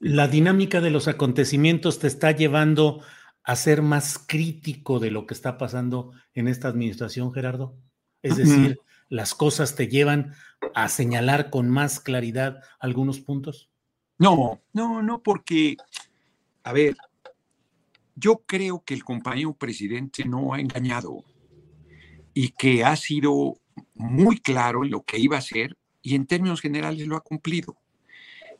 La dinámica de los acontecimientos te está llevando a ser más crítico de lo que está pasando en esta administración, Gerardo. Es decir, las cosas te llevan a señalar con más claridad algunos puntos. No, no, no, porque, a ver, yo creo que el compañero presidente no ha engañado y que ha sido muy claro en lo que iba a hacer y en términos generales lo ha cumplido.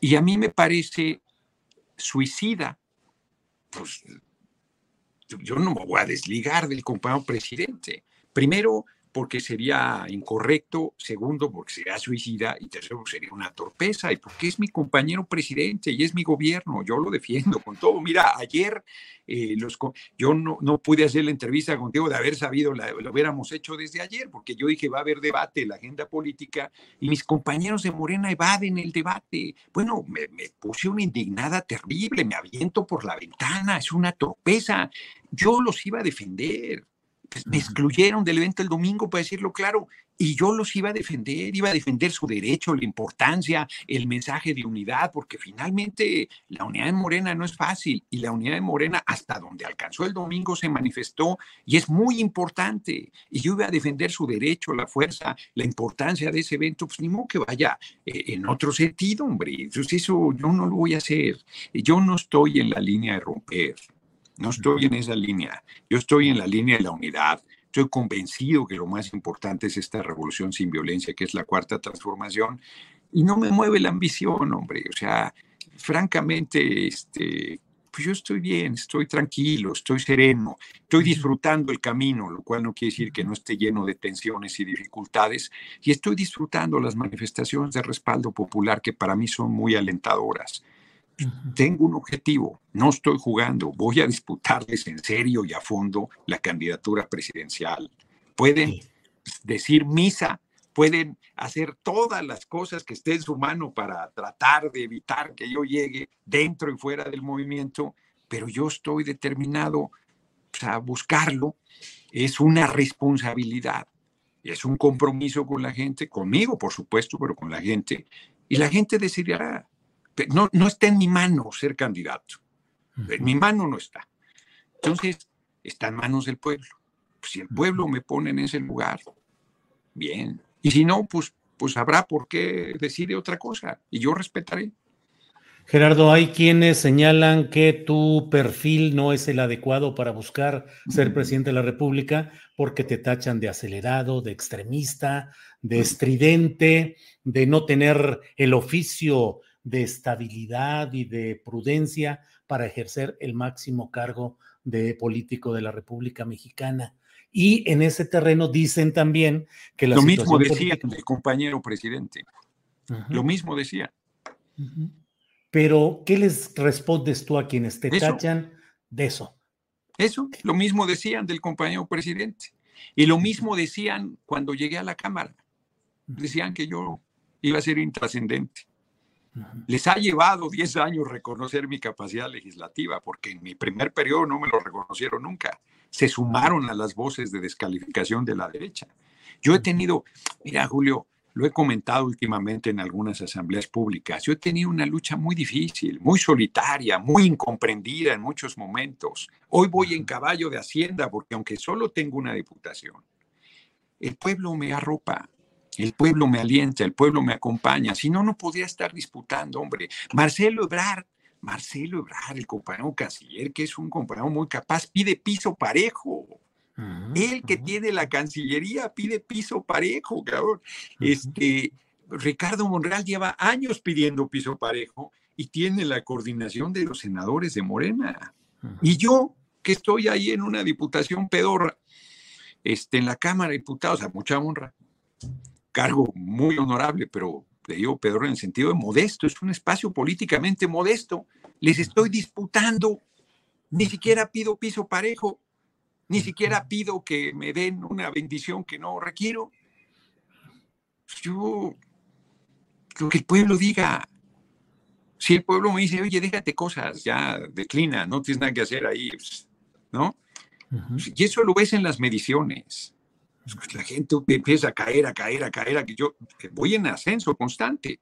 Y a mí me parece suicida, pues yo- no me voy a desligar del compañero presidente. Primero, porque sería incorrecto, segundo, porque sería suicida, y tercero, porque sería una torpeza, y porque es mi compañero presidente y es mi gobierno, yo lo defiendo con todo. Mira, ayer eh, los, yo no, no pude hacer la entrevista contigo de haber sabido, la, lo hubiéramos hecho desde ayer, porque yo dije va a haber debate, la agenda política, y mis compañeros de Morena evaden el debate. Bueno, me, me puse una indignada terrible, me aviento por la ventana, es una torpeza. Yo los iba a defender. Pues, me excluyeron del evento el domingo, para decirlo claro, y yo los iba a defender, iba a defender su derecho, la importancia, el mensaje de unidad, porque finalmente la unidad de Morena no es fácil y la unidad de Morena hasta donde alcanzó el domingo se manifestó y es muy importante. Y yo iba a defender su derecho, la fuerza, la importancia de ese evento, pues ni modo que vaya eh, en otro sentido, hombre. Entonces eso yo no lo voy a hacer. Yo no estoy en la línea de romper. No estoy en esa línea. Yo estoy en la línea de la unidad. Estoy convencido que lo más importante es esta revolución sin violencia, que es la cuarta transformación. Y no me mueve la ambición, hombre. O sea, francamente, este, pues yo estoy bien, estoy tranquilo, estoy sereno, estoy disfrutando el camino, lo cual no quiere decir que no esté lleno de tensiones y dificultades. Y estoy disfrutando las manifestaciones de respaldo popular que para mí son muy alentadoras tengo un objetivo, no estoy jugando, voy a disputarles en serio y a fondo la candidatura presidencial. Pueden decir misa, pueden hacer todas las cosas que esté en su mano para tratar de evitar que yo llegue dentro y fuera del movimiento, pero yo estoy determinado pues, a buscarlo. Es una responsabilidad, es un compromiso con la gente, conmigo por supuesto, pero con la gente, y la gente decidirá. No, no está en mi mano ser candidato. En mi mano no está. Entonces, está en manos del pueblo. Pues, si el pueblo me pone en ese lugar, bien. Y si no, pues, pues habrá por qué decide otra cosa. Y yo respetaré. Gerardo, hay quienes señalan que tu perfil no es el adecuado para buscar ser presidente de la República porque te tachan de acelerado, de extremista, de estridente, de no tener el oficio de estabilidad y de prudencia para ejercer el máximo cargo de político de la República Mexicana. Y en ese terreno dicen también que la Lo mismo decía política- el compañero presidente. Lo mismo decía. Pero, ¿qué les respondes tú a quienes te Eso. tachan de eso? Eso, lo mismo decían del compañero presidente. Y lo mismo decían cuando llegué a la Cámara. Decían que yo iba a ser intrascendente. Les ha llevado 10 años reconocer mi capacidad legislativa, porque en mi primer periodo no me lo reconocieron nunca. Se sumaron a las voces de descalificación de la derecha. Yo he tenido, mira Julio, lo he comentado últimamente en algunas asambleas públicas, yo he tenido una lucha muy difícil, muy solitaria, muy incomprendida en muchos momentos. Hoy voy en caballo de Hacienda porque aunque solo tengo una diputación, el pueblo me arropa, el pueblo me alienta, el pueblo me acompaña. Si no, no podría estar disputando, hombre. Marcelo Ebrard, Marcelo Ebrard, el compañero canciller, que es un compañero muy capaz, pide piso parejo. El que tiene la Cancillería pide piso parejo, cabrón. Este, Ricardo Monreal lleva años pidiendo piso parejo y tiene la coordinación de los senadores de Morena. Y yo, que estoy ahí en una diputación pedorra, este, en la Cámara de Diputados, a mucha honra, cargo muy honorable, pero le digo pedorra en el sentido de modesto, es un espacio políticamente modesto. Les estoy disputando, ni siquiera pido piso parejo, ni siquiera pido que me den una bendición que no requiero. Yo, lo que el pueblo diga, si el pueblo me dice, oye, déjate cosas, ya declina, no tienes nada que hacer ahí, pues, ¿no? Y eso lo ves en las mediciones. Pues, la gente empieza a caer, a caer, a caer, a que yo voy en ascenso constante.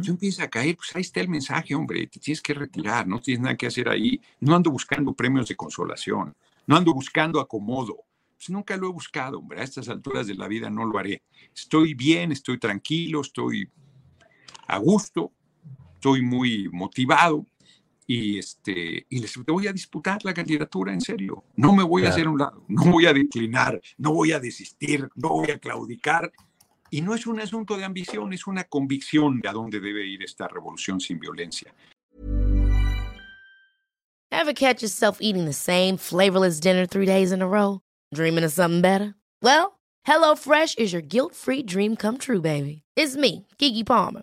Yo empiezo a caer, pues ahí está el mensaje, hombre, te tienes que retirar, no tienes nada que hacer ahí. No ando buscando premios de consolación. No ando buscando acomodo. Pues nunca lo he buscado, hombre. A estas alturas de la vida no lo haré. Estoy bien, estoy tranquilo, estoy a gusto, estoy muy motivado y este y les voy a disputar la candidatura en serio. No me voy a hacer un lado, no voy a declinar, no voy a desistir, no voy a claudicar. Y no es un asunto de ambición, es una convicción de a dónde debe ir esta revolución sin violencia. Ever catch yourself eating the same flavorless dinner three days in a row? Dreaming of something better? Well, HelloFresh is your guilt-free dream come true, baby. It's me, Kiki Palmer.